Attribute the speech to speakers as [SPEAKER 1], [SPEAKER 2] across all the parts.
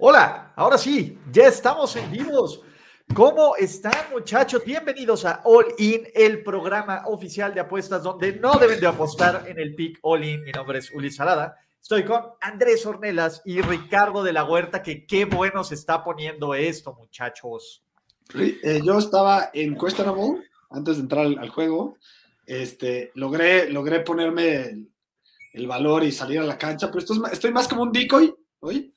[SPEAKER 1] Hola, ahora sí, ya estamos en vivos. ¿Cómo están muchachos? Bienvenidos a All In, el programa oficial de apuestas donde no deben de apostar en el pick All In. Mi nombre es Ulises Salada. Estoy con Andrés Ornelas y Ricardo de la Huerta, que qué bueno se está poniendo esto, muchachos.
[SPEAKER 2] Eh, yo estaba en Questionable antes de entrar al, juego. Este, logré, logré ponerme el, valor y salir a la cancha, pero esto estoy más como un decoy hoy.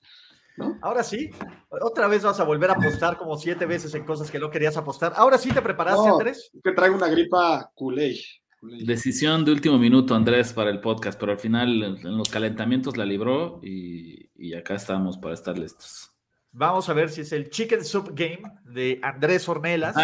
[SPEAKER 1] Ahora sí, otra vez vas a volver a apostar como siete veces en cosas que no querías apostar. Ahora sí te preparaste, Andrés.
[SPEAKER 2] Que traigo una gripa culé.
[SPEAKER 3] Decisión de último minuto, Andrés, para el podcast, pero al final en los calentamientos la libró y, acá estamos para estar listos.
[SPEAKER 1] Vamos a ver si es el Chicken Soup Game de Andrés Ornelas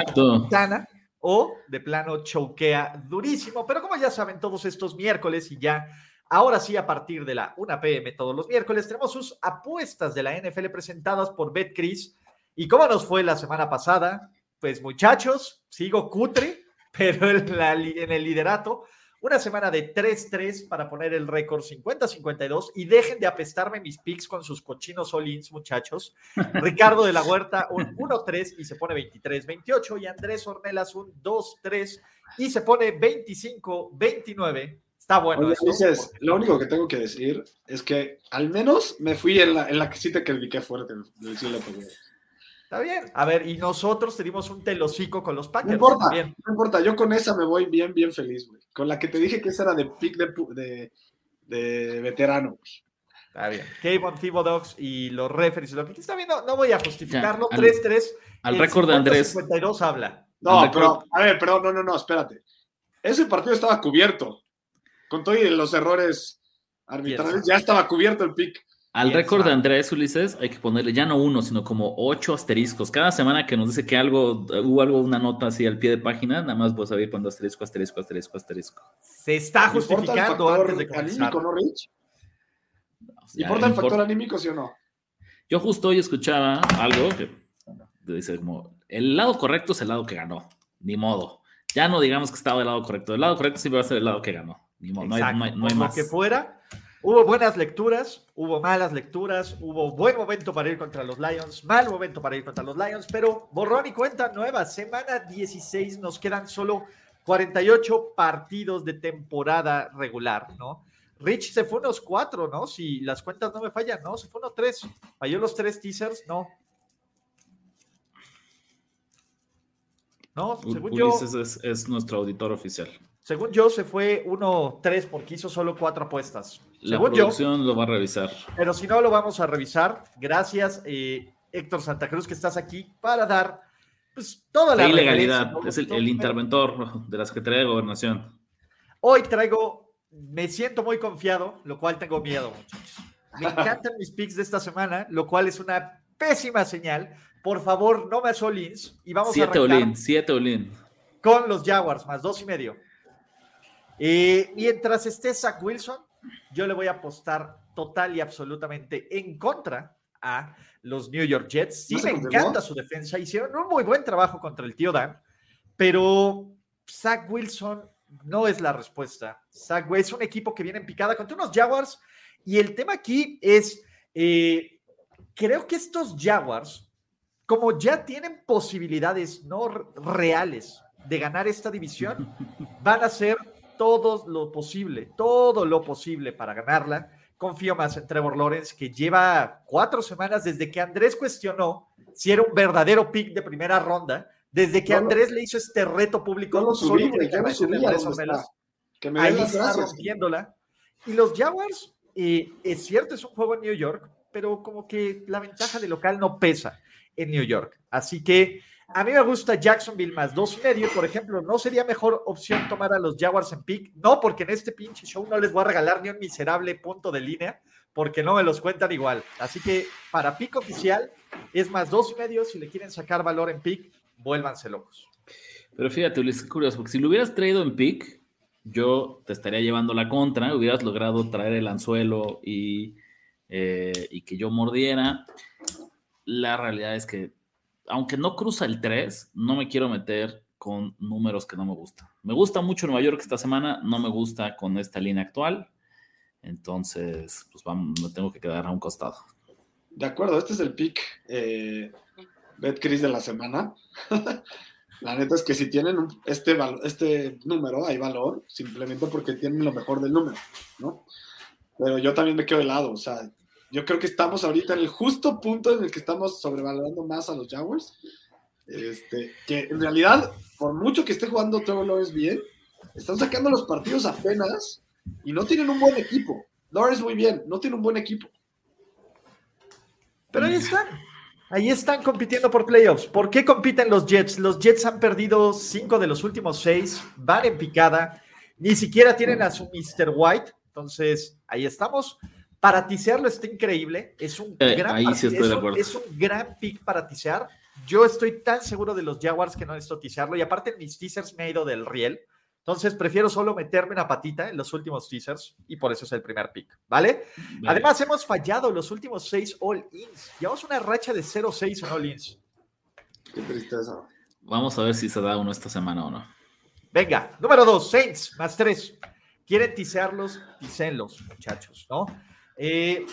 [SPEAKER 1] o de plano choquea durísimo. Pero como ya saben, todos estos miércoles y ya Ahora sí, a partir de la 1 pm todos los miércoles, tenemos sus apuestas de la NFL presentadas por BetCris. ¿Y cómo nos fue la semana pasada? Pues muchachos, sigo cutre, pero en, el liderato, una semana de 3-3 para poner el récord 50-52 y dejen de apestarme mis picks con sus cochinos solins, muchachos. Ricardo de la Huerta un 1-3 y se pone 23-28 y Andrés Ornelas un 2-3 y se pone 25-29 Está bueno.
[SPEAKER 2] lo único que tengo que decir es que al menos me fui en la, en la que sí te critiqué fuerte.
[SPEAKER 1] Está bien. A ver, y nosotros tenemos un telocico con los Packers.
[SPEAKER 2] No importa, no importa. Yo con esa me voy bien, bien feliz, güey. Con la que te dije que esa era de pick de, de, veterano,
[SPEAKER 1] Está bien. Kevin Thibodox y los referees. Lo que está viendo, no voy a justificarlo. 3-3.
[SPEAKER 3] Al, récord de Andrés.
[SPEAKER 1] 52 habla.
[SPEAKER 2] No, pero, a ver, perdón, no, no, no, espérate. Ese partido estaba cubierto. Con todos los errores arbitrales, ya estaba cubierto el pick.
[SPEAKER 3] Al récord de Andrés Ulises hay que ponerle ya no uno, sino como ocho asteriscos. Cada semana que nos dice que algo, hubo algo, una nota así al pie de página, nada más voy a saber cuándo asterisco, asterisco, asterisco, asterisco.
[SPEAKER 1] Se está justificando antes de
[SPEAKER 2] anímico, ¿no, Rich? ¿Importa el factor anímico, sí o no?
[SPEAKER 3] Yo justo hoy escuchaba algo que dice como, el lado correcto es el lado que ganó, ni modo. Ya no digamos que estaba del lado correcto, el lado correcto siempre va a ser el lado que ganó no hay, más.
[SPEAKER 1] que fuera. Hubo buenas lecturas, hubo malas lecturas, hubo buen momento para ir contra los Lions, mal momento para ir contra los Lions, pero borrón y cuenta nueva. Semana 16, nos quedan solo 48 partidos de temporada regular, ¿no? Rich se fue unos cuatro, ¿no? Si las cuentas no me fallan, ¿no? Se fue unos tres. Falló los tres teasers, no.
[SPEAKER 3] No, según yo. es nuestro auditor oficial.
[SPEAKER 1] Según yo, se fue 1-3 porque hizo solo cuatro apuestas.
[SPEAKER 3] La producción lo va a revisar.
[SPEAKER 1] Pero si no, lo vamos a revisar. Gracias, eh, Héctor Santa Cruz, que estás aquí para dar pues, toda la,
[SPEAKER 3] ilegalidad. Es el, interventor de la Secretaría de Gobernación.
[SPEAKER 1] Hoy traigo, me siento muy confiado, lo cual tengo miedo, muchachos. Me encantan mis picks de esta semana, lo cual es una pésima señal. Por favor, no me asolins y vamos
[SPEAKER 3] siete
[SPEAKER 1] a
[SPEAKER 3] Olin, siete Olin.
[SPEAKER 1] Con los Jaguars, más dos y medio. Eh, mientras esté Zach Wilson, yo le voy a apostar total y absolutamente en contra a los New York Jets. Sí, me encanta su defensa. Hicieron un muy buen trabajo contra el tío Dan, pero Zach Wilson no es la respuesta. Zach es un equipo que viene en picada contra unos Jaguars. Y el tema aquí es, eh, creo que estos Jaguars, como ya tienen posibilidades no reales de ganar esta división, van a hacer todo lo posible, todo lo posible para ganarla. Confío más en Trevor Lawrence, que lleva cuatro semanas desde que Andrés cuestionó si era un verdadero pick de primera ronda, desde que Andrés le hizo este reto público.
[SPEAKER 2] No lo subí, ya lo subí,
[SPEAKER 1] que me ahí está rompiéndola. Y los Jaguars, eh, es cierto, es un juego en New York, pero como que la ventaja de local no pesa en New York. Así que a mí me gusta Jacksonville más dos y medio, por ejemplo. ¿No sería mejor opción tomar a los Jaguars en pick? No, porque en este pinche show no les voy a regalar ni un miserable punto de línea, porque no me los cuentan igual. Así que para pick oficial es más dos y medio. Si le quieren sacar valor en pick, vuélvanse locos.
[SPEAKER 3] Pero fíjate, Luis, es curioso, porque si lo hubieras traído en pick, yo te estaría llevando la contra, hubieras logrado traer el anzuelo y, eh, y que yo mordiera. La realidad es que, aunque no cruza el 3, no me quiero meter con números que no me gustan. Me gusta mucho Nueva York esta semana, no me gusta con esta línea actual. Entonces, pues vamos, me tengo que quedar a un costado.
[SPEAKER 2] De acuerdo, este es el pick eh, BetCris de la semana. La neta es que si tienen este, este número, hay valor, simplemente porque tienen lo mejor del número, ¿no? Pero yo también me quedo de lado, o sea, yo creo que estamos ahorita en el justo punto en el que estamos sobrevalorando más a los Jaguars. Este, que en realidad, por mucho que esté jugando Trevor Lawrence bien, están sacando los partidos apenas y no tienen un buen equipo. Lawrence muy bien, no tiene un buen equipo.
[SPEAKER 1] Pero ahí están. Ahí están compitiendo por playoffs. ¿Por qué compiten los Jets? Los Jets han perdido cinco de los últimos seis, van en picada, ni siquiera tienen a su Mr. White. Entonces, ahí estamos. Para tisearlo está increíble. Es un,
[SPEAKER 3] eh, gran,
[SPEAKER 1] es, un, gran pick para tisear. Yo estoy tan seguro de los Jaguars que no necesito tisearlo. Y aparte, mis teasers me he ido del riel. Entonces prefiero solo meterme una patita en los últimos teasers y por eso es el primer pick, ¿vale? Además, hemos fallado los últimos seis all-ins. Llevamos una racha de 0-6 en all-ins.
[SPEAKER 2] Qué tristeza.
[SPEAKER 3] Vamos a ver si se da uno esta semana o no.
[SPEAKER 1] Venga, número dos, Saints, más tres. ¿Quieren tisearlos? Tisenlos, muchachos, ¿no? Eh,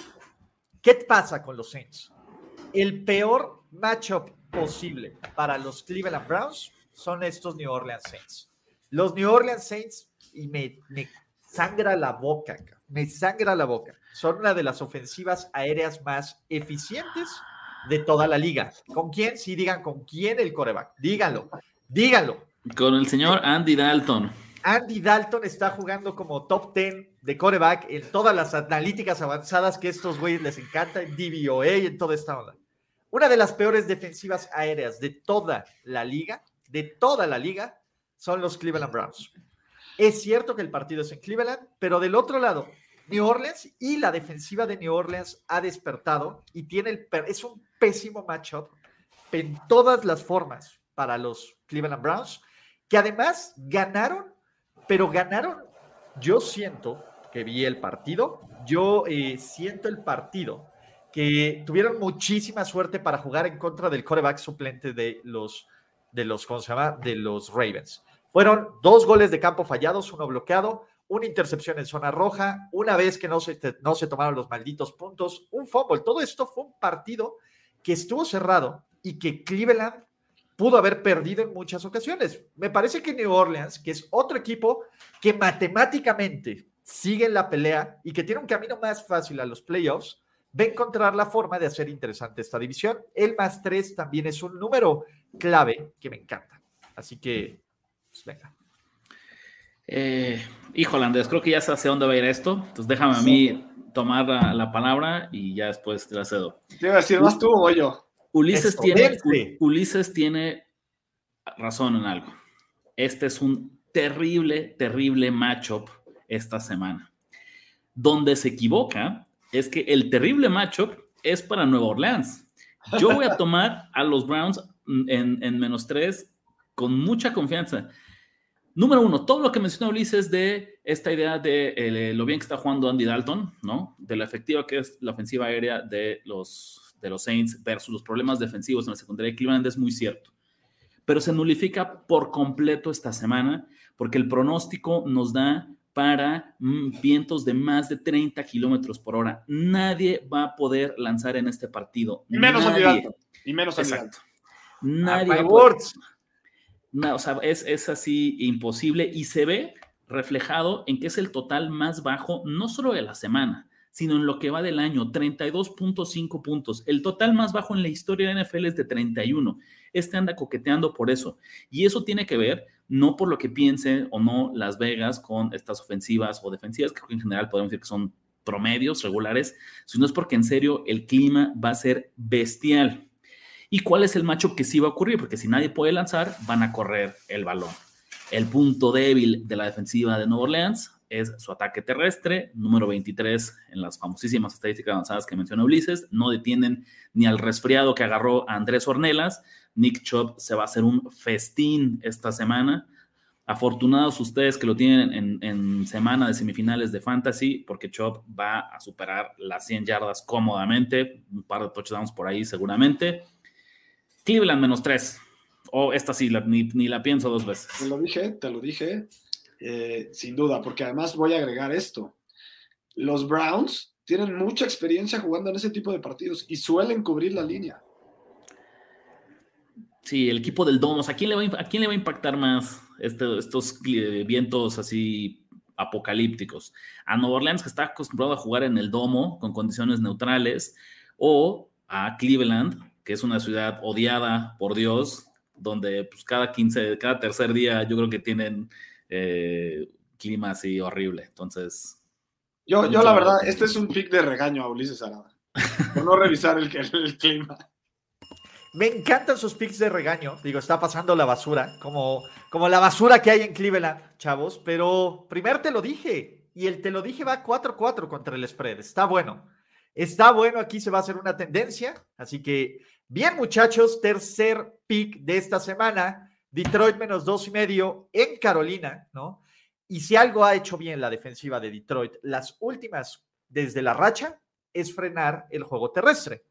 [SPEAKER 1] ¿Qué pasa con los Saints? El peor matchup posible para los Cleveland Browns son estos New Orleans Saints. Los New Orleans Saints, y me, sangra la boca, me sangra la boca. Son una de las ofensivas aéreas más eficientes de toda la liga. ¿Con quién? Sí, digan con quién el coreback. Díganlo, díganlo.
[SPEAKER 3] Con el señor Andy Dalton.
[SPEAKER 1] Andy Dalton está jugando como top 10 de coreback en todas las analíticas avanzadas que estos güeyes les encanta, en DVOA y en toda esta onda. Una de las peores defensivas aéreas de toda la liga, de toda la liga, son los Cleveland Browns. Es cierto que el partido es en Cleveland, pero del otro lado, New Orleans y la defensiva de New Orleans ha despertado y tiene el, es un pésimo matchup en todas las formas para los Cleveland Browns, que además ganaron, pero ganaron, yo siento que vi el partido, yo eh, siento el partido, que tuvieron muchísima suerte para jugar en contra del coreback suplente de los de los, ¿cómo se llama? De los Ravens. Fueron dos goles de campo fallados, uno bloqueado, una intercepción en zona roja, una vez que no se, no se tomaron los malditos puntos, un fumble. Todo esto fue un partido que estuvo cerrado y que Cleveland pudo haber perdido en muchas ocasiones. Me parece que New Orleans, que es otro equipo que matemáticamente sigue en la pelea y que tiene un camino más fácil a los playoffs, va a encontrar la forma de hacer interesante esta división. El más tres también es un número clave que me encanta. Así que, pues venga.
[SPEAKER 3] Eh, híjole, Andrés, creo que ya sé hacia dónde va a ir esto. Entonces déjame a mí tomar la, palabra y ya después te la cedo.
[SPEAKER 2] Te iba a decir, ¿más tú o yo?
[SPEAKER 3] Ulises tiene, Ulises tiene razón en algo. Este es un terrible, terrible matchup esta semana. Donde se equivoca es que el terrible matchup es para Nueva Orleans. Yo voy a tomar a los Browns en, menos tres con mucha confianza. Número uno, todo lo que mencionó Ulises de esta idea de eh, lo bien que está jugando Andy Dalton, ¿no? De lo efectiva que es la ofensiva aérea de los, de los Saints versus los problemas defensivos en la secundaria de Cleveland es muy cierto. Pero se nulifica por completo esta semana porque el pronóstico nos da para mm, vientos de más de 30 kilómetros por hora. Nadie va a poder lanzar en este partido.
[SPEAKER 2] Y menos
[SPEAKER 3] Nadie.
[SPEAKER 2] Y menos
[SPEAKER 3] Exacto.
[SPEAKER 2] Nadie.
[SPEAKER 3] No, o sea, es, es así imposible y se ve reflejado en que es el total más bajo, no solo de la semana, sino en lo que va del año, 32.5 puntos. El total más bajo en la historia de NFL es de 31. Este anda coqueteando por eso. Y eso tiene que ver no por lo que piense o no Las Vegas con estas ofensivas o defensivas, que en general podemos decir que son promedios regulares, sino es porque en serio el clima va a ser bestial. ¿Y cuál es el macho que sí va a ocurrir? Porque si nadie puede lanzar, van a correr el balón. El punto débil de la defensiva de Nueva Orleans es su ataque terrestre, número 23 en las famosísimas estadísticas avanzadas que menciona Ulises. No detienen ni al resfriado que agarró a Andrés Ornelas. Nick Chop se va a hacer un festín esta semana. Afortunados ustedes que lo tienen en, semana de semifinales de Fantasy, porque Chop va a superar las 100 yardas cómodamente, un par de touchdowns por ahí seguramente. Cleveland menos 3. O esta sí, ni, ni, la pienso dos veces.
[SPEAKER 2] Te lo dije, te lo dije. Eh, sin duda, porque además voy a agregar esto. Los Browns tienen mucha experiencia jugando en ese tipo de partidos y suelen cubrir la línea.
[SPEAKER 3] Sí, el equipo del Domos, ¿a quién le va a, quién le va a impactar más este, estos vientos así apocalípticos? ¿A Nueva Orleans, que está acostumbrado a jugar en el Domo con condiciones neutrales? ¿O a Cleveland, que es una ciudad odiada por Dios, donde pues, cada 15, cada tercer día yo creo que tienen eh, clima así horrible. Entonces.
[SPEAKER 2] Yo, yo la verdad, este es un pick de regaño a Ulises Arada. Por no revisar el, el, clima.
[SPEAKER 1] Me encantan sus picks de regaño. Digo, está pasando la basura, como, como la basura que hay en Cleveland, chavos. Pero primero te lo dije. Y el te lo dije va 4-4 contra el spread. Está bueno. Está bueno. Aquí se va a hacer una tendencia. Así que, bien, muchachos. Tercer pick de esta semana. Detroit menos dos y medio en Carolina, ¿no? Y si algo ha hecho bien la defensiva de Detroit, las últimas desde la racha, es frenar el juego terrestre.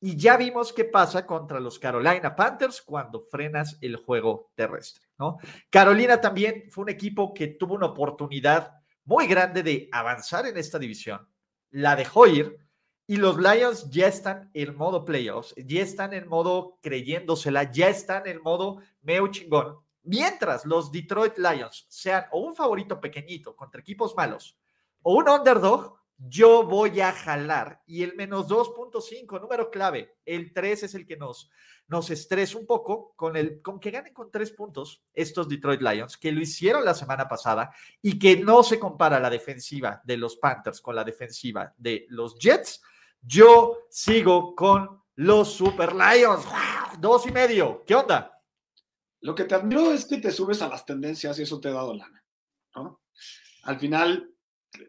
[SPEAKER 1] Y ya vimos qué pasa contra los Carolina Panthers cuando frenas el juego terrestre, ¿no? Carolina también fue un equipo que tuvo una oportunidad muy grande de avanzar en esta división. La dejó ir, y los Lions ya están en modo playoffs, ya están en modo creyéndosela, ya están en modo meo chingón. Mientras los Detroit Lions sean o un favorito pequeñito contra equipos malos o un underdog, yo voy a jalar. Y el menos 2.5, número clave, el 3 es el que nos, nos estresa un poco con, el, con que ganen con 3 puntos estos Detroit Lions, que lo hicieron la semana pasada y que no se compara la defensiva de los Panthers con la defensiva de los Jets yo sigo con los Super Lions. Dos y medio. ¿Qué onda?
[SPEAKER 2] Lo que te admiro es que te subes a las tendencias y eso te ha dado lana. Al final,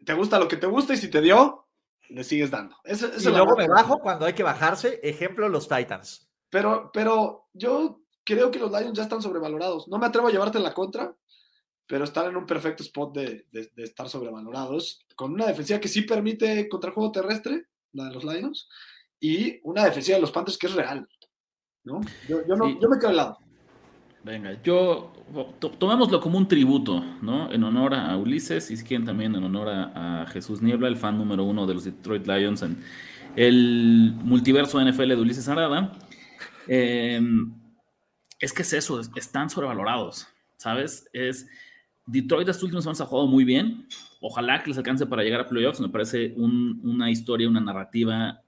[SPEAKER 2] te gusta lo que te gusta y si te dio, le sigues dando.
[SPEAKER 1] y luego me bajo cuando hay que bajarse. Ejemplo, los Titans.
[SPEAKER 2] Pero, pero yo creo que los Lions ya están sobrevalorados. No me atrevo a llevarte en la contra, pero están en un perfecto spot de, de, de estar sobrevalorados. Con una defensiva que sí permite contra el juego terrestre la de los Lions, y una defensiva de los Panthers que es real. ¿no? Yo, yo, no, yo me quedo al lado.
[SPEAKER 3] Venga, yo tomémoslo como un tributo, ¿no? En honor a Ulises y si quieren también en honor a, Jesús Niebla, el fan número uno de los Detroit Lions en el multiverso NFL de Ulises Arada. Em, es que es eso, están sobrevalorados, ¿sabes? Es Detroit estos últimos años ha jugado muy bien, ojalá que les alcance para llegar a playoffs. Me parece una historia, una narrativa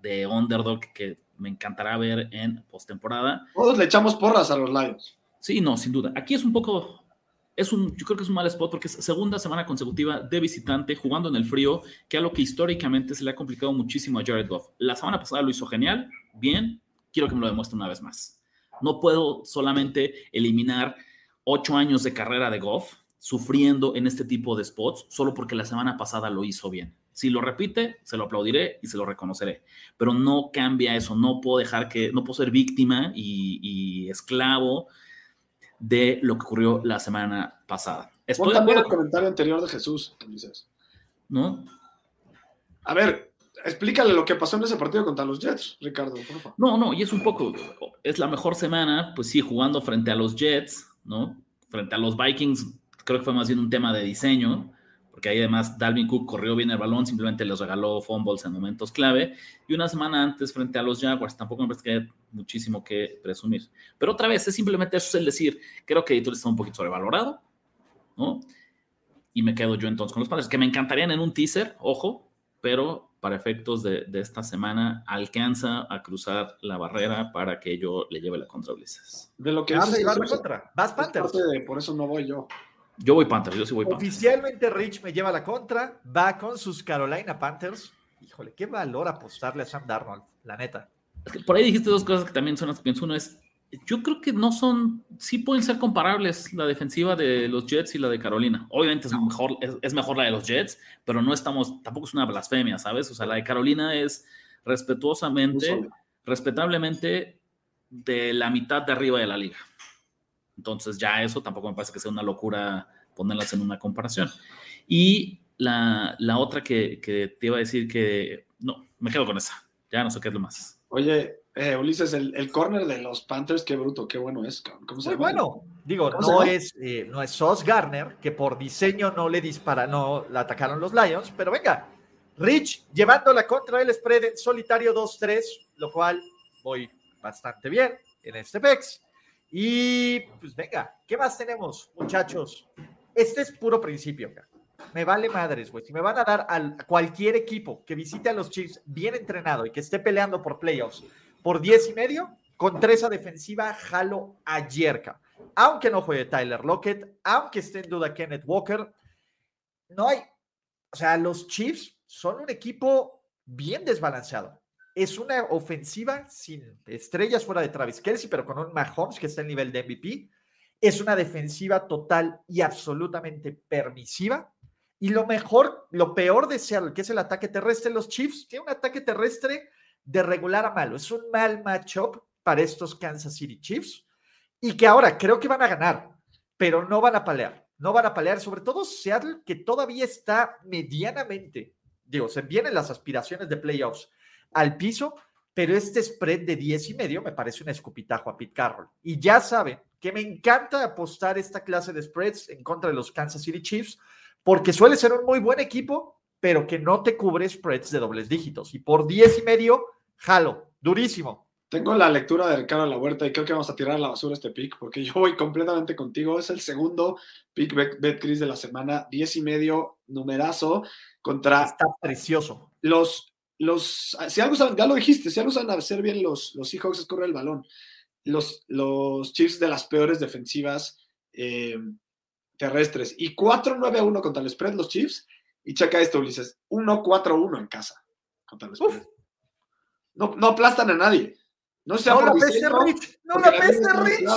[SPEAKER 3] de underdog que me encantará ver en postemporada.
[SPEAKER 2] Todos le echamos porras a los Lions.
[SPEAKER 3] Sí, no, sin duda. Aquí es un poco, es un, yo creo que es un mal spot porque es segunda semana consecutiva de visitante jugando en el frío, que es lo que históricamente se le ha complicado muchísimo a Jared Goff. La semana pasada lo hizo genial, bien, quiero que me lo demuestre una vez más. No puedo solamente eliminar ocho años de carrera de Goff sufriendo en este tipo de spots solo porque la semana pasada lo hizo bien. Si lo repite, se lo aplaudiré y se lo reconoceré. Pero no cambia eso. No puedo dejar que, no puedo ser víctima y, esclavo de lo que ocurrió la semana pasada.
[SPEAKER 2] Estoy también el comentario anterior de Jesús.
[SPEAKER 3] ¿No?
[SPEAKER 2] A ver, explícale lo que pasó en ese partido contra los Jets, Ricardo, por favor.
[SPEAKER 3] No, no, y es un poco, es la mejor semana, pues sí, jugando frente a los Jets, ¿no? Frente a los Vikings, creo que fue más bien un tema de diseño, porque ahí además Dalvin Cook corrió bien el balón, simplemente les regaló fumbles en momentos clave, y una semana antes frente a los Jaguars, tampoco me parece que haya muchísimo que presumir. Pero otra vez, es simplemente eso, es el decir, creo que Editor está un poquito sobrevalorado, ¿no? Y me quedo yo entonces con los padres, que me encantarían en un teaser, ojo, pero para efectos de, esta semana alcanza a cruzar la barrera para que yo le lleve la contra Ulises.
[SPEAKER 2] De lo que
[SPEAKER 1] vas a llevar la contra. Vas Panthers.
[SPEAKER 2] por eso no voy yo.
[SPEAKER 3] Yo voy Panthers, yo sí voy Panthers.
[SPEAKER 1] Oficialmente Rich me lleva la contra, va con sus Carolina Panthers. Híjole, qué valor apostarle a Sam Darnold, la neta.
[SPEAKER 3] Es que por ahí dijiste dos cosas que también son las que pienso. Uno es, yo creo que no son, sí pueden ser comparables la defensiva de los Jets y la de Carolina. Obviamente es mejor, es, mejor la de los Jets, pero no estamos, tampoco es una blasfemia, ¿sabes? O sea, la de Carolina es respetuosamente, respetablemente de la mitad de arriba de la liga. Entonces ya eso tampoco me parece que sea una locura ponerlas en una comparación. Y la, la otra que, que, te iba a decir que, no, me quedo con esa, ya no sé qué es lo más.
[SPEAKER 2] Oye, eh, Ulises, el, el corner de los Panthers, qué bruto, qué bueno es.
[SPEAKER 1] ¿Cómo se Muy bueno. Digo, no es, eh, no es Sos Garner, que por diseño no le dispara, no la atacaron los Lions, pero venga, Rich llevando la contra el spread en solitario 2-3, lo cual voy bastante bien en este PEX. Y pues venga, ¿qué más tenemos, muchachos? Este es puro principio. Me vale madres, güey. Si me van a dar a cualquier equipo que visite a los Chiefs bien entrenado y que esté peleando por playoffs por 10 y medio, contra esa defensiva jalo a Yerka. Aunque no juegue Tyler Lockett, aunque esté en duda Kenneth Walker, no hay. O sea, los Chiefs son un equipo bien desbalanceado. Es una ofensiva sin estrellas fuera de Travis Kelsey, pero con un Mahomes que está en nivel de MVP. Es una defensiva total y absolutamente permisiva. Y lo mejor, lo peor de Seattle, que es el ataque terrestre, los Chiefs tiene un ataque terrestre de regular a malo. Es un mal matchup para estos Kansas City Chiefs y que ahora creo que van a ganar, pero no van a palear. No van a palear, sobre todo Seattle, que todavía está medianamente, digo, se vienen las aspiraciones de playoffs al piso, pero este spread de 10 y medio me parece un escupitajo a Pete Carroll. Y ya saben que me encanta apostar esta clase de spreads en contra de los Kansas City Chiefs, porque suele ser un muy buen equipo, pero que no te cubre spreads de dobles dígitos. Y por 10 y medio jalo, durísimo.
[SPEAKER 2] Tengo la lectura de Ricardo La Huerta y creo que vamos a tirar a la basura este pick porque yo voy completamente contigo. Es el segundo pick Betcris de la semana, 10 y medio, numerazo contra.
[SPEAKER 1] Está precioso.
[SPEAKER 2] Los, los, si algo ya lo dijiste, si algo saben hacer bien los, los Seahawks es correr el balón. Los, los Chiefs de las peores defensivas eh, terrestres y 4-9-1 contra el spread, los Chiefs. Y checa esto, Ulises, 1-4-1 en casa contra el spread. No, no aplastan a nadie. No,
[SPEAKER 1] sea no la peste Rich. No la peste Rich.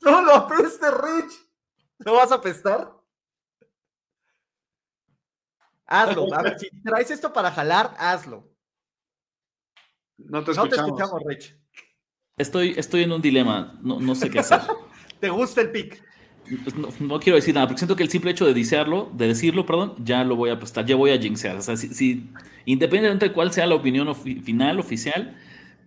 [SPEAKER 1] No la peste Rich. ¿No vas a apestar? Hazlo. A ver, si traes esto para jalar, hazlo.
[SPEAKER 2] No te escuchamos, no te escuchamos
[SPEAKER 1] Rich.
[SPEAKER 3] Estoy, estoy en un dilema. No, no sé qué hacer.
[SPEAKER 1] ¿Te gusta el pick?
[SPEAKER 3] No, quiero decir nada, porque siento que el simple hecho de desearlo, de decirlo, perdón, ya lo voy a prestar, ya voy a jinxear. O sea, si, independientemente de cuál sea la opinión final oficial,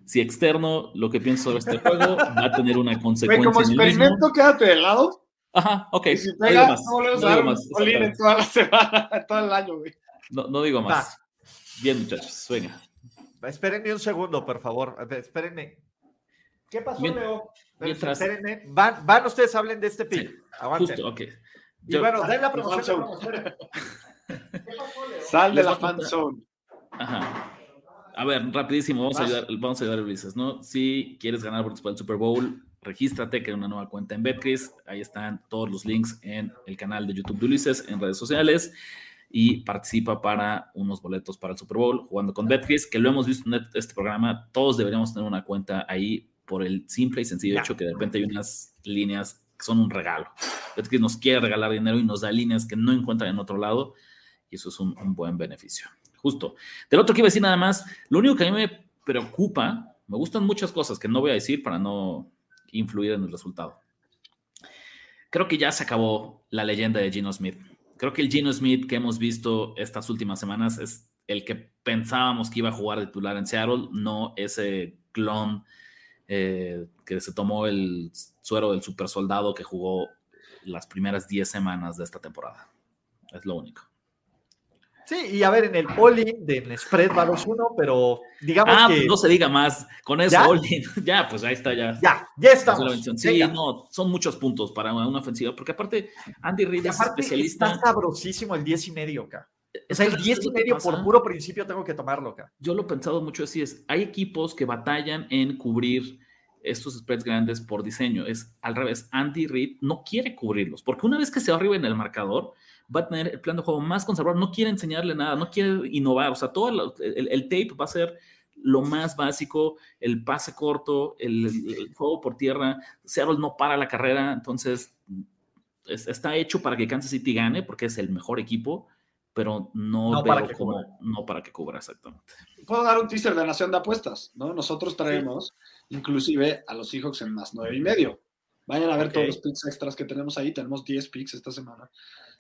[SPEAKER 3] si externo lo que pienso sobre este juego va a tener una consecuencia.
[SPEAKER 2] como experimento, quédate de lado.
[SPEAKER 3] Ajá, ok.
[SPEAKER 2] Y si pega, no, no, no digo más. toda la semana, todo el año, güey.
[SPEAKER 3] No, no digo más. Bien, muchachos, venga.
[SPEAKER 1] Espérenme un segundo, por favor. Espérenme. ¿Qué pasó, Leo? Mientras... Van, van, ustedes, hablen de este pick.
[SPEAKER 3] Justo, ok.
[SPEAKER 1] Y bueno, den la promoción.
[SPEAKER 2] Sal de la fanzone.
[SPEAKER 3] Ajá. A ver, rapidísimo, vamos a ayudar, vamos a ayudar a Ulises, ¿no? Si quieres ganar por el Super Bowl, regístrate, crea una nueva cuenta en Betcris. Ahí están todos los links en el canal de YouTube de Ulises, en redes sociales. Y participa para unos boletos para el Super Bowl jugando con Betcris, que lo hemos visto en este programa. Todos deberíamos tener una cuenta ahí por el simple y sencillo hecho que de repente hay unas líneas que son un regalo. Es que nos quiere regalar dinero y nos da líneas que no encuentran en otro lado y eso es un, buen beneficio. Justo. Del otro que iba a decir nada más, lo único que a mí me preocupa, me gustan muchas cosas que no voy a decir para no influir en el resultado. Creo que ya se acabó la leyenda de Gino Smith. Creo que el Gino Smith que hemos visto estas últimas semanas es el que pensábamos que iba a jugar de titular en Seattle, no ese clon eh, que se tomó el suero del super soldado que jugó las primeras 10 semanas de esta temporada. Es lo único.
[SPEAKER 1] Sí, y a ver, en el all-in de spread va 2-1, pero digamos
[SPEAKER 3] ah,
[SPEAKER 1] que...
[SPEAKER 3] Pues no se diga más. Con eso, all-in, ya, pues ahí está, ya.
[SPEAKER 1] Ya, ya estamos.
[SPEAKER 3] Sí, no, son muchos puntos para una ofensiva, porque aparte, Andy Reid es especialista.
[SPEAKER 1] Está sabrosísimo el 10 y medio acá. O sea, el 10 y medio por puro principio tengo que tomarlo.
[SPEAKER 3] Yo lo he pensado mucho así, es, hay equipos que batallan en cubrir estos spreads grandes por diseño. Es al revés, Andy Reid no quiere cubrirlos, porque una vez que se arriba en el marcador, va a tener el plan de juego más conservador, no quiere enseñarle nada, no quiere innovar, o sea, todo el, tape va a ser lo más básico, el pase corto, el, juego por tierra, Seattle no para la carrera, entonces está hecho para que Kansas City gane porque es el mejor equipo, pero no, para que como, cubra. no para que cubra exactamente.
[SPEAKER 2] Puedo dar un teaser de Nación de Apuestas, ¿no? Nosotros traemos inclusive a los Seahawks en más nueve y medio. Vayan a ver todos los picks extras que tenemos ahí, tenemos 10 picks esta semana.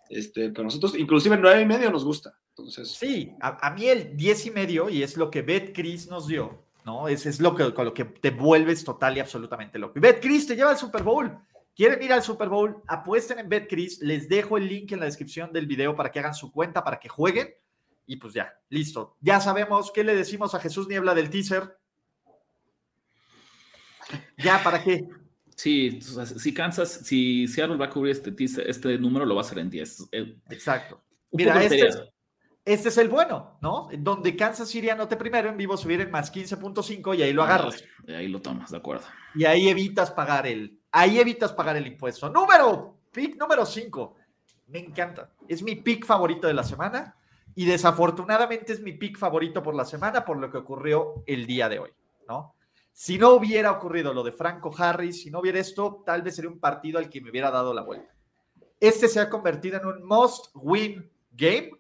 [SPEAKER 2] Este, pero nosotros, inclusive en 9 y medio nos gusta. Entonces...
[SPEAKER 1] Sí, a, mí el 10 y medio, y es lo que Chris nos dio, ¿no? Es, es lo que, con lo que te vuelves total y absolutamente loco. Y Chris te lleva al Super Bowl. ¿Quieren ir al Super Bowl? Apuesten en BetCris. Les dejo el link en la descripción del video para que hagan su cuenta, para que jueguen. Y pues ya, listo. Ya sabemos qué le decimos a Jesús Niebla del teaser. Ya, ¿para qué?
[SPEAKER 3] Sí, si Kansas, si Seattle va a cubrir este, este número, lo va a hacer en 10.
[SPEAKER 1] Eh, Exacto. Mira, este es, este es, el bueno, ¿no? Donde Kansas iría anote primero, en vivo subir en más 15.5 y ahí lo agarras.
[SPEAKER 3] ahí lo tomas, de acuerdo.
[SPEAKER 1] Y ahí evitas pagar el, ahí evitas pagar el impuesto. Número, pick número 5. Me encanta. Es mi pick favorito de la semana y desafortunadamente es mi pick favorito por la semana por lo que ocurrió el día de hoy, ¿no? Si no hubiera ocurrido lo de Franco Harris, si no hubiera esto, tal vez sería un partido al que me hubiera dado la vuelta. Este se ha convertido en un must win game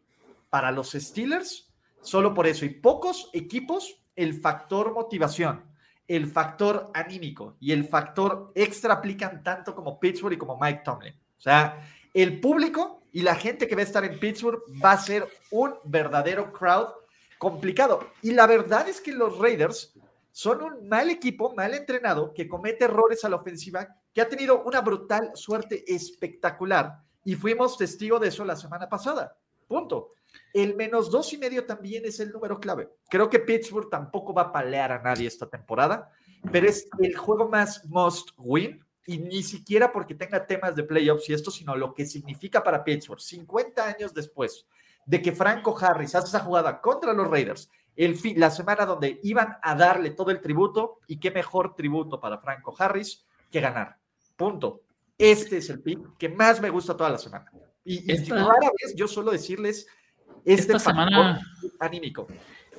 [SPEAKER 1] para los Steelers, solo por eso. Y pocos equipos, el factor motivación, el factor anímico y el factor extra aplican tanto como Pittsburgh y como Mike Tomlin. O sea, el público y la gente que va a estar en Pittsburgh va a ser un verdadero crowd complicado. Y la verdad es que los Raiders son un mal equipo, mal entrenado, que comete errores a la ofensiva, que ha tenido una brutal suerte espectacular. Y fuimos testigo de eso la semana pasada. Punto. El menos dos y medio también es el número clave. Creo que Pittsburgh tampoco va a palear a nadie esta temporada, pero es el juego más must win y ni siquiera porque tenga temas de playoffs y esto, sino lo que significa para Pittsburgh. 50 años después de que Franco Harris hace esa jugada contra los Raiders el la semana donde iban a darle todo el tributo y qué mejor tributo para Franco Harris que ganar. Punto. Este es el pick que más me gusta toda la semana. Y, esta, rara vez yo suelo decirles este
[SPEAKER 3] esta semana
[SPEAKER 1] anímico.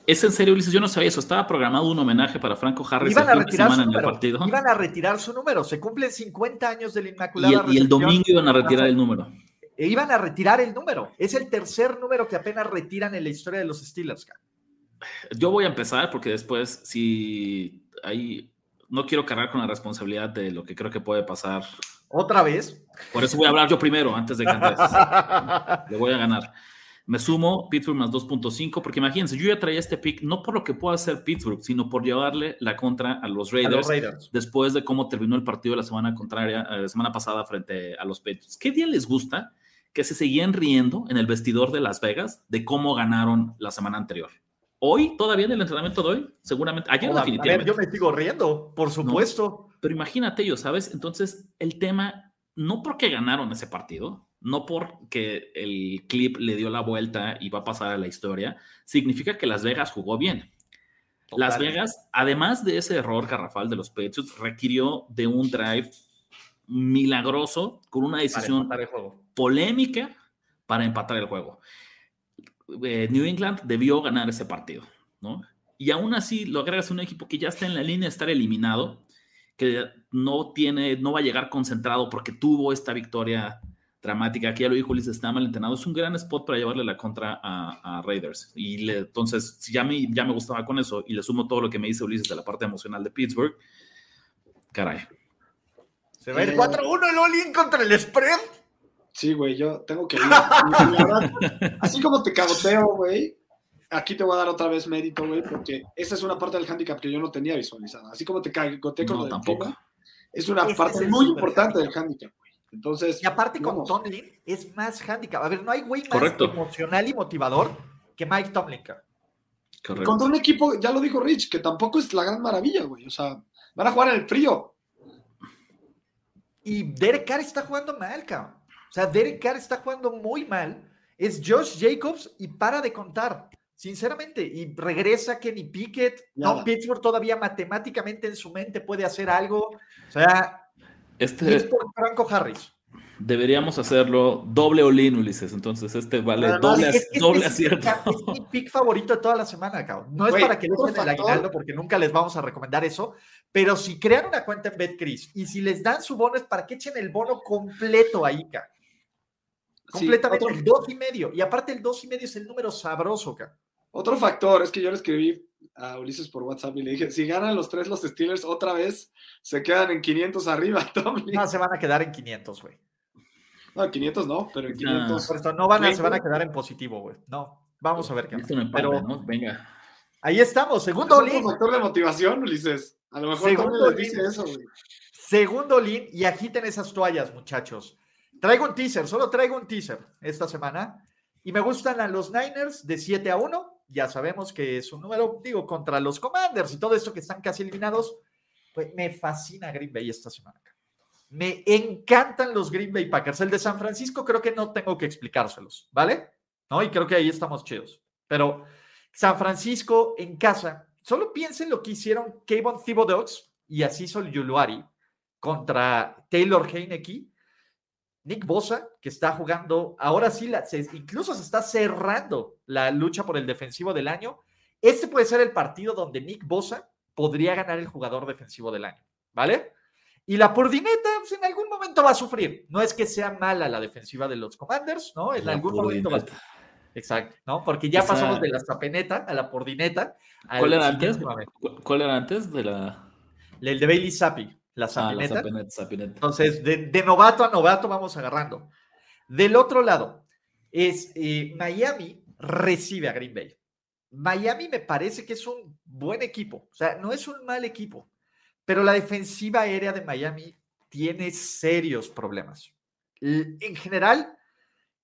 [SPEAKER 3] Es en serio, Ulises, yo no sabía eso. Estaba programado un homenaje para Franco Harris
[SPEAKER 1] iban a retirar su número. Iban a retirar su número. Se cumplen 50 años del Inmaculado.
[SPEAKER 3] Y, y el domingo iban a retirar el número.
[SPEAKER 1] E iban a retirar el número. Es el tercer número que apenas retiran en la historia de los Steelers
[SPEAKER 3] yo voy a empezar porque después, si hay, no quiero cargar con la responsabilidad de lo que creo que puede pasar.
[SPEAKER 1] ¿Otra vez?
[SPEAKER 3] Por eso voy a hablar yo primero, antes de que Le voy a ganar. Me sumo Pittsburgh más 2.5, porque imagínense, yo ya traía este pick no por lo que pueda hacer Pittsburgh, sino por llevarle la contra a los Raiders, después de cómo terminó el partido la semana contraria, la eh, semana pasada frente a los Patriots. ¿Qué día les gusta que se seguían riendo en el vestidor de Las Vegas de cómo ganaron la semana anterior? Hoy, todavía en el entrenamiento de hoy, seguramente, ayer definitivamente.
[SPEAKER 1] yo me sigo riendo, por supuesto.
[SPEAKER 3] pero imagínate yo, ¿sabes? Entonces, el tema, no porque ganaron ese partido, no porque el clip le dio la vuelta y va a pasar a la historia, significa que Las Vegas jugó bien. Las Vegas, además de ese error garrafal de los Patriots, requirió de un drive milagroso con una decisión polémica para empatar el juego. Eh, New England debió ganar ese partido, ¿no? Y aún así lo agregas a un equipo que ya está en la línea de estar eliminado, que no tiene, no va a llegar concentrado porque tuvo esta victoria dramática. Aquí ya lo dijo Ulises, está mal entrenado. Es un gran spot para llevarle la contra a, Raiders. Y le, entonces, si ya me, ya me gustaba con eso y le sumo todo lo que me dice Ulises de la parte emocional de Pittsburgh, caray.
[SPEAKER 1] Se va a ir 4-1 eh, el all contra el spread.
[SPEAKER 2] Sí, güey, yo tengo que ir. así como te cagoteo, güey, aquí te voy a dar otra vez mérito, güey, porque esa es una parte del handicap que yo no tenía visualizada. Así como te cagoteo con
[SPEAKER 3] no, tampoco.
[SPEAKER 2] es una parte muy importante del handicap. Entonces.
[SPEAKER 1] Y aparte con Tomlin es más handicap. A ver, no hay güey más emocional y motivador que Mike Tomlin.
[SPEAKER 2] Correcto. Contra un equipo, ya lo dijo Rich, que tampoco es la gran maravilla, güey. O sea, van a jugar en el frío.
[SPEAKER 1] Y Derek Carr está jugando mal, cabrón. O sea, Derek Carr está jugando muy mal. Es Josh Jacobs y para de contar. Sinceramente, y regresa Kenny Pickett. No, Pittsburgh todavía matemáticamente en su mente puede hacer algo. O sea,
[SPEAKER 3] este,
[SPEAKER 1] es por Franco Harris.
[SPEAKER 3] Deberíamos hacerlo doble olín, Ulises. Entonces, este vale doble, doble acierto.
[SPEAKER 1] Es, mi pick favorito de toda la semana, cabrón. No es para que no el aguinaldo, porque nunca les vamos a recomendar eso. Pero si crean una cuenta en BetCris y si les dan su bono, es para que echen el bono completo ahí, cabrón. Completamente, el dos y medio. Y aparte, el dos y medio es el número sabroso, cabrón.
[SPEAKER 2] Otro factor es que yo le escribí a Ulises por WhatsApp y le dije, si ganan los tres los Steelers otra vez, se quedan en 500 arriba, Tomlin.
[SPEAKER 1] No, se van a quedar en 500, güey.
[SPEAKER 2] No, 500 no, pero en 500.
[SPEAKER 1] Por esto no van a, se van a quedar en positivo, güey. No, vamos a ver qué.
[SPEAKER 3] pero venga.
[SPEAKER 1] Ahí estamos, segundo
[SPEAKER 2] lean. factor de motivación, Ulises. A lo mejor segundo le dice eso, güey.
[SPEAKER 1] Segundo lean y agiten esas toallas, muchachos. Traigo un teaser, solo traigo un teaser esta semana. Y me gustan a los Niners de 7 a 1 ya sabemos que es un número, digo, contra los Commanders y todo esto que están casi eliminados, pues me fascina Green Bay esta semana. Me encantan los Green Bay Packers. El de San Francisco creo que no tengo que explicárselos, ¿vale? ¿No? Y creo que ahí estamos chidos. Pero San Francisco en casa, solo piensen lo que hicieron Kevin Thibodeaux y así Sol Yuluari contra Taylor Heineke Nick Bosa, que está jugando, ahora sí, incluso se está cerrando la lucha por el defensivo del año. Este puede ser el partido donde Nick Bosa podría ganar el jugador defensivo del año, ¿vale? Y la Purdineta, pues, en algún momento va a sufrir. No es que sea mala la defensiva de los Commanders, ¿no? En algún momento va a... Exacto, ¿no? Porque ya pasamos de la Zapeneta a la Pordineta.
[SPEAKER 3] ¿Cuál era antes? ¿Cuál era antes de la...?
[SPEAKER 1] El de Bailey Zappi. La sapineta. Ah, Entonces, de, novato a novato vamos agarrando. Del otro lado, es eh, Miami recibe a Green Bay. Miami me parece que es un buen equipo, o sea, no es un mal equipo, pero la defensiva aérea de Miami tiene serios problemas. En general,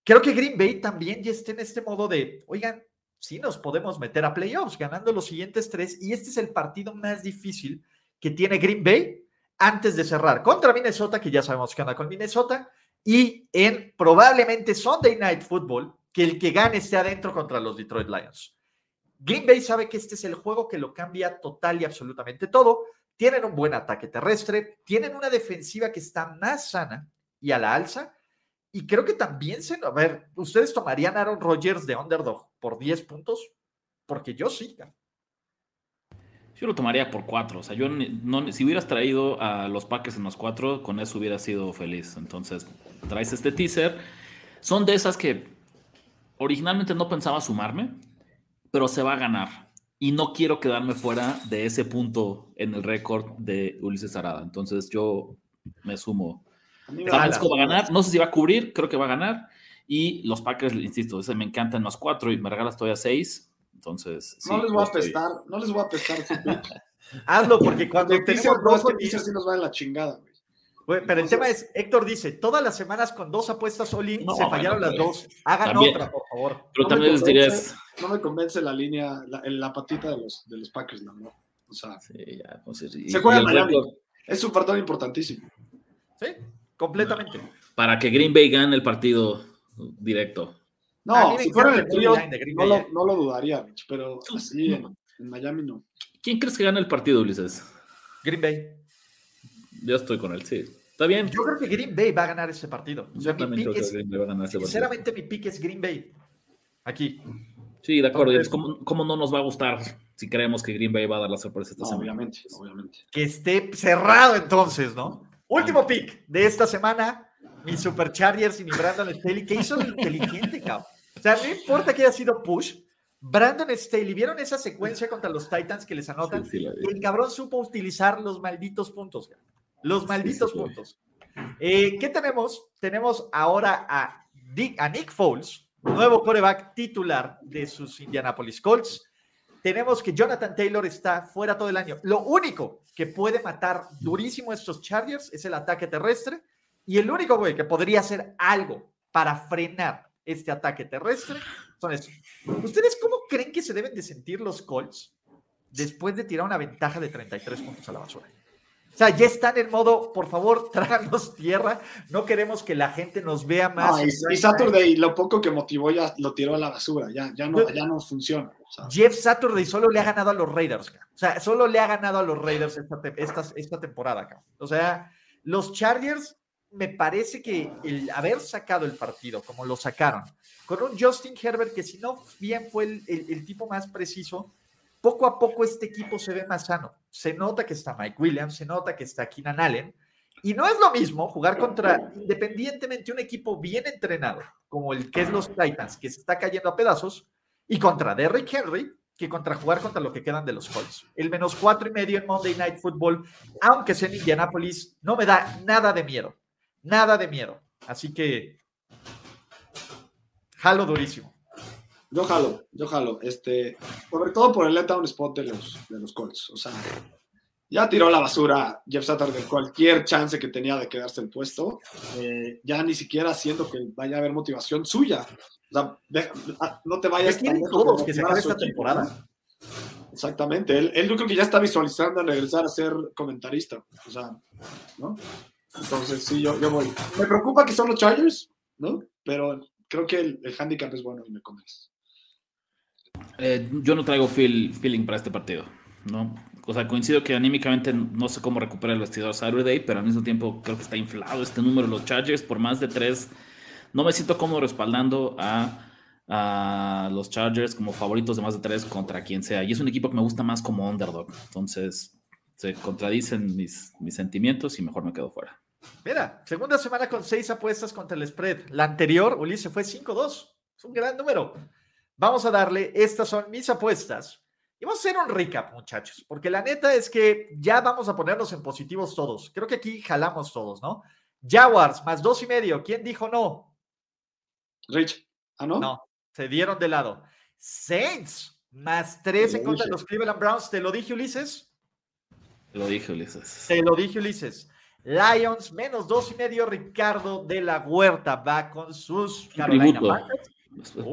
[SPEAKER 1] creo que Green Bay también ya está en este modo de, oigan, sí nos podemos meter a playoffs ganando los siguientes tres y este es el partido más difícil que tiene Green Bay antes de cerrar contra Minnesota, que ya sabemos que anda con Minnesota, y en probablemente Sunday Night Football, que el que gane esté adentro contra los Detroit Lions. Green Bay sabe que este es el juego que lo cambia total y absolutamente todo. Tienen un buen ataque terrestre, tienen una defensiva que está más sana y a la alza. Y creo que también se. A ver, ¿ustedes tomarían Aaron Rodgers de underdog por 10 puntos? Porque yo sí.
[SPEAKER 3] Yo lo tomaría por cuatro. O sea, yo no, si hubieras traído a los Packers en los cuatro, con eso hubiera sido feliz. Entonces, traes este teaser. Son de esas que originalmente no pensaba sumarme, pero se va a ganar. Y no quiero quedarme fuera de ese punto en el récord de Ulises Arada. Entonces, yo me sumo. Francisco va a ganar. No sé si va a cubrir, creo que va a ganar. Y los Packers, insisto, ese me encantan los cuatro y me regalas todavía seis entonces.
[SPEAKER 2] no les voy a pestar, no les voy a pestar su
[SPEAKER 1] Hazlo, porque cuando tenemos
[SPEAKER 2] dos, sí nos va en la chingada,
[SPEAKER 1] güey. pero el tema es, Héctor dice, todas las semanas con dos apuestas all se fallaron las dos. Hagan otra, por favor.
[SPEAKER 3] Pero también les dirías...
[SPEAKER 2] No me convence la línea, la, la patita de los, de los Packers, no, ¿no? O sea,
[SPEAKER 3] sí, ya, pues,
[SPEAKER 2] se juega en Miami. Es un partido importantísimo.
[SPEAKER 1] Sí, completamente.
[SPEAKER 3] Para que Green Bay gane el partido directo.
[SPEAKER 2] No, si fuera el tuyo, no, lo, no lo dudaría, pero así en, Miami no.
[SPEAKER 3] ¿Quién crees que gana el partido, Ulises?
[SPEAKER 1] Green Bay.
[SPEAKER 3] Yo estoy con él, sí. Está bien.
[SPEAKER 1] Yo creo que Green Bay va a ganar ese partido. O sea, mi pick es, sinceramente, mi pick es Green Bay. Aquí.
[SPEAKER 3] Sí, de acuerdo. ¿Cómo, no nos va a gustar si creemos que Green Bay va a dar la sorpresa esta semana?
[SPEAKER 2] Obviamente, obviamente.
[SPEAKER 1] Que esté cerrado entonces, ¿no? Último pick de esta semana. Mi Superchargers y mi Brandon Staley, que hizo lo inteligente, cabrón. O sea, no importa que haya sido push, Brandon Staley, ¿vieron esa secuencia contra los Titans que les anotan? el cabrón supo utilizar los malditos puntos. Los malditos puntos. Eh, ¿Qué tenemos? Tenemos ahora a, a Nick Foles, nuevo coreback titular de sus Indianapolis Colts. Tenemos que Jonathan Taylor está fuera todo el año. Lo único que puede matar durísimo a estos Chargers es el ataque terrestre. Y el único güey que podría hacer algo para frenar este ataque terrestre son estos. ¿Ustedes cómo creen que se deben de sentir los Colts después de tirar una ventaja de 33 puntos a la basura? O sea, ya están en modo, por favor, tráganos tierra. No queremos que la gente nos vea más.
[SPEAKER 2] y, Saturday, lo poco que motivó, ya lo tiró a la basura. Ya, ya, no, ya no funciona.
[SPEAKER 1] Jeff Saturday solo le ha ganado a los Raiders. O sea, solo le ha ganado a los Raiders esta, esta, temporada. O sea, los Chargers, me parece que el haber sacado el partido como lo sacaron, con un Justin Herbert que si no bien fue el, el tipo más preciso, poco a poco este equipo se ve más sano. Se nota que está Mike Williams, se nota que está Keenan Allen. Y no es lo mismo jugar contra, independientemente, un equipo bien entrenado, como el que es los Titans, que se está cayendo a pedazos, y contra Derrick Henry, que contra jugar contra lo que quedan de los Colts. El menos cuatro y medio en Monday Night Football, aunque sea en Indianapolis, no me da nada de miedo. Nada de miedo. Así que, jalo durísimo.
[SPEAKER 2] Yo jalo, yo jalo. Este, sobre todo por el letdown spot de los, de los Colts. O sea, ya tiró la basura Jeff Saturday cualquier chance que tenía de quedarse el puesto. Eh, ya ni siquiera siendo que vaya a haber motivación suya. O sea, no te vayas
[SPEAKER 1] tan todos que se esta temporada.
[SPEAKER 2] Exactamente. Él, él, yo creo que ya está visualizando regresar a ser comentarista. O sea, ¿no? Entonces, sí, yo, yo voy. Me preocupa que son los Chargers, ¿no? Pero creo que el, el handicap es bueno y me convence.
[SPEAKER 3] Eh, yo no traigo feel, feeling para este partido, ¿no? O sea, coincido que anímicamente no sé cómo recuperar el vestidor Saturday, pero al mismo tiempo creo que está inflado este número los Chargers por más de tres. No me siento cómodo respaldando a, a los Chargers como favoritos de más de tres contra quien sea. Y es un equipo que me gusta más como underdog. Entonces, se contradicen mis, mis sentimientos y mejor me quedo fuera.
[SPEAKER 1] Mira, segunda semana con seis apuestas contra el spread. La anterior, Ulises, fue 5-2. Es un gran número. Vamos a darle, estas son mis apuestas. Y vamos a hacer un recap, muchachos, porque la neta es que ya vamos a ponernos en positivos todos. Creo que aquí jalamos todos, ¿no? Jaguars, más dos y medio. ¿Quién dijo no?
[SPEAKER 2] Rich. ¿Ah, no?
[SPEAKER 1] No, se dieron de lado. Saints, más tres en contra de los Cleveland Browns. ¿Te lo dije, Ulises?
[SPEAKER 3] Te lo dije, Ulises.
[SPEAKER 1] Te lo dije, Ulises. Lions, menos dos y medio. Ricardo de la Huerta va con sus Carolina Panthers.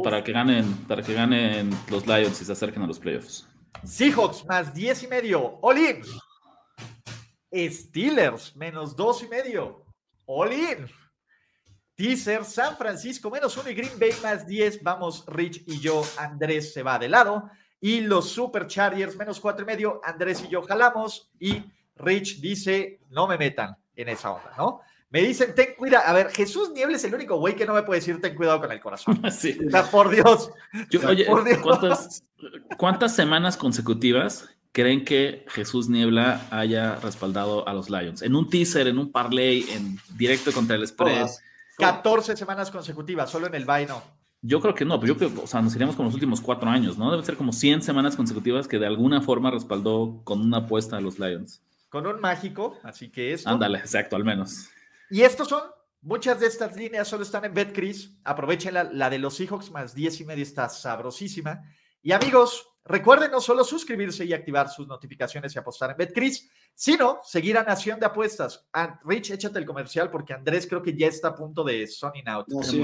[SPEAKER 3] Para que ganen, para que ganen los Lions y se acerquen a los playoffs.
[SPEAKER 1] Seahawks más 10 y medio. All in. Steelers menos 2 y medio. All in. Teaser San Francisco menos 1 y Green Bay más 10. Vamos, Rich y yo. Andrés se va de lado. Y los Super Chargers menos 4 y medio. Andrés y yo jalamos. Y Rich dice: No me metan en esa onda, ¿no? Me dicen, ten cuidado. A ver, Jesús Nieble es el único güey que no me puede decir, ten cuidado con el corazón. Sí. O sea, por Dios.
[SPEAKER 3] oye, ¿cuántas, semanas consecutivas creen que Jesús Niebla haya respaldado a los Lions? En un teaser, en un parlay, en directo contra el spread.
[SPEAKER 1] 14 semanas consecutivas, solo en el vaino.
[SPEAKER 3] Yo creo que no, pero yo creo, o sea, nos iríamos con los últimos cuatro años, ¿no? Deben ser como 100 semanas consecutivas que de alguna forma respaldó con una apuesta a los Lions.
[SPEAKER 1] Con un mágico, así que es.
[SPEAKER 3] Ándale, exacto, al menos.
[SPEAKER 1] Y estos son, muchas de estas líneas solo están en BetCris. Aprovechen la, de los Seahawks más 10 y medio, está sabrosísima. Y amigos, recuerden no solo suscribirse y activar sus notificaciones y apostar en BetCris, sino seguir a Nación de Apuestas. And Rich, échate el comercial porque Andrés creo que ya está a punto de zoning out.
[SPEAKER 3] No, sí,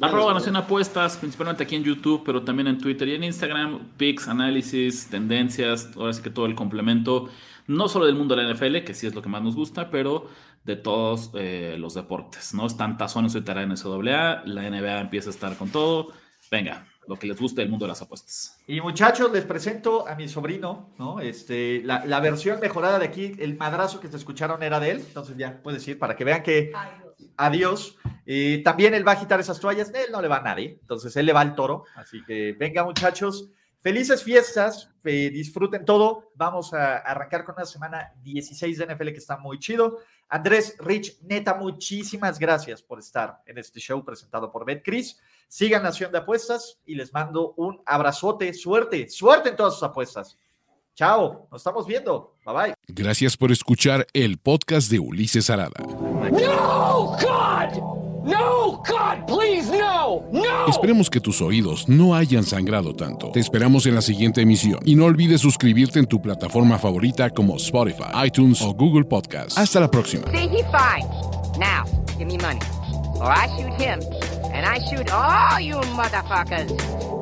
[SPEAKER 3] Nación Apuestas, principalmente aquí en YouTube, pero también en Twitter y en Instagram. Picks, análisis, tendencias, ahora sí que todo el complemento no solo del mundo de la NFL, que sí es lo que más nos gusta, pero de todos eh, los deportes, ¿no? Están tazones en NCAA, la NBA empieza a estar con todo. Venga, lo que les guste del mundo de las apuestas.
[SPEAKER 1] Y muchachos, les presento a mi sobrino, ¿no? Este, la, versión mejorada de aquí, el madrazo que te escucharon era de él, entonces ya puedes ir para que vean que adiós. Y también él va a agitar esas toallas, él no le va a nadie, entonces él le va al toro, así que venga muchachos. Felices fiestas, disfruten todo. Vamos a arrancar con una semana 16 de NFL que está muy chido. Andrés, Rich, neta, muchísimas gracias por estar en este show presentado por BetCris. Sigan Nación de Apuestas y les mando un abrazote. Suerte, suerte en todas sus apuestas. Chao, nos estamos viendo. Bye bye.
[SPEAKER 4] Gracias por escuchar el podcast de Ulises Arada. No! No, God, please, no, no. Esperemos que tus oídos no hayan sangrado tanto. Te esperamos en la siguiente emisión y no olvides suscribirte en tu plataforma favorita como Spotify, iTunes o Google Podcast. Hasta la próxima.
[SPEAKER 5] Now, give me money. Or I shoot him, and I shoot all you motherfuckers.